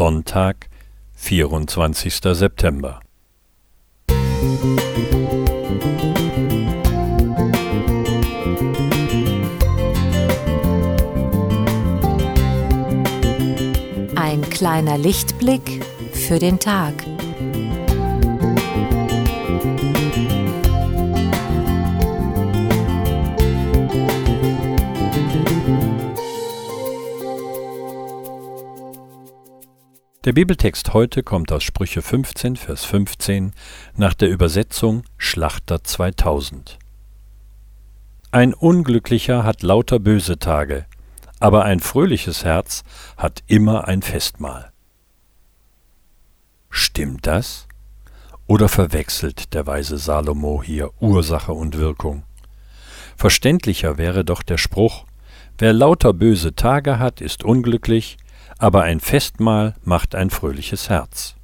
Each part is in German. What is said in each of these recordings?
Sonntag, 24. September. Ein kleiner Lichtblick für den Tag. Der Bibeltext heute kommt aus Sprüche 15, Vers 15 nach der Übersetzung Schlachter 2000. Ein Unglücklicher hat lauter böse Tage, aber ein fröhliches Herz hat immer ein Festmahl. Stimmt das? Oder verwechselt der weise Salomo hier Ursache und Wirkung? Verständlicher wäre doch der Spruch, wer lauter böse Tage hat, ist unglücklich, aber ein Festmahl macht ein fröhliches Herz.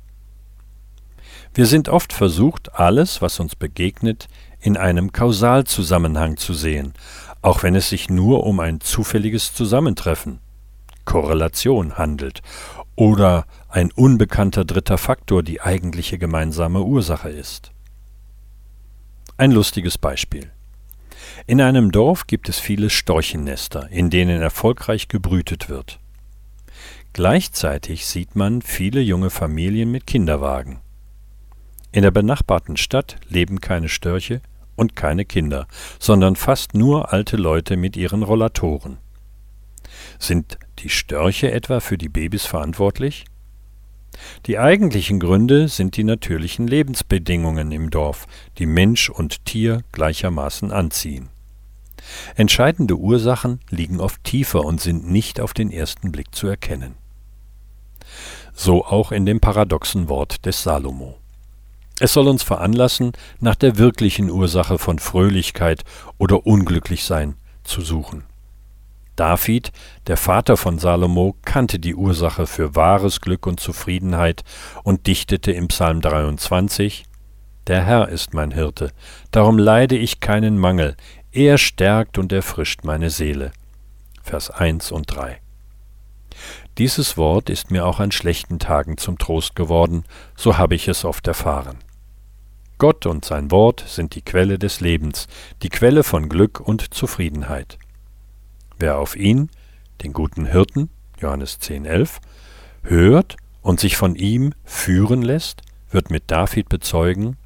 Wir sind oft versucht, alles, was uns begegnet, in einem Kausalzusammenhang zu sehen, auch wenn es sich nur um ein zufälliges Zusammentreffen, Korrelation handelt, oder ein unbekannter dritter Faktor die eigentliche gemeinsame Ursache ist. Ein lustiges Beispiel. In einem Dorf gibt es viele Storchennester, in denen erfolgreich gebrütet wird. Gleichzeitig sieht man viele junge Familien mit Kinderwagen. In der benachbarten Stadt leben keine Störche und keine Kinder, sondern fast nur alte Leute mit ihren Rollatoren. Sind die Störche etwa für die Babys verantwortlich? Die eigentlichen Gründe sind die natürlichen Lebensbedingungen im Dorf, die Mensch und Tier gleichermaßen anziehen. Entscheidende Ursachen liegen oft tiefer und sind nicht auf den ersten Blick zu erkennen so auch in dem paradoxen Wort des Salomo. Es soll uns veranlassen, nach der wirklichen Ursache von Fröhlichkeit oder Unglücklichsein zu suchen. David, der Vater von Salomo, kannte die Ursache für wahres Glück und Zufriedenheit und dichtete im Psalm 23 Der Herr ist mein Hirte, darum leide ich keinen Mangel, er stärkt und erfrischt meine Seele. Vers 1 und 3. Dieses Wort ist mir auch an schlechten Tagen zum Trost geworden, so habe ich es oft erfahren. Gott und sein Wort sind die Quelle des Lebens, die Quelle von Glück und Zufriedenheit. Wer auf ihn, den guten Hirten, Johannes 10,11, hört und sich von ihm führen lässt, wird mit David bezeugen,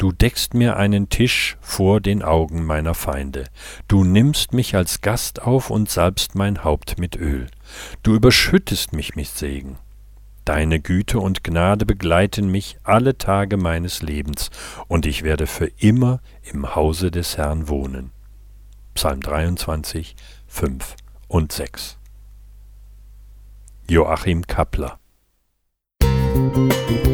Du deckst mir einen Tisch vor den Augen meiner Feinde. Du nimmst mich als Gast auf und salbst mein Haupt mit Öl. Du überschüttest mich mit Segen. Deine Güte und Gnade begleiten mich alle Tage meines Lebens, und ich werde für immer im Hause des Herrn wohnen. Psalm 23, 5 und 6. Joachim Kappler Musik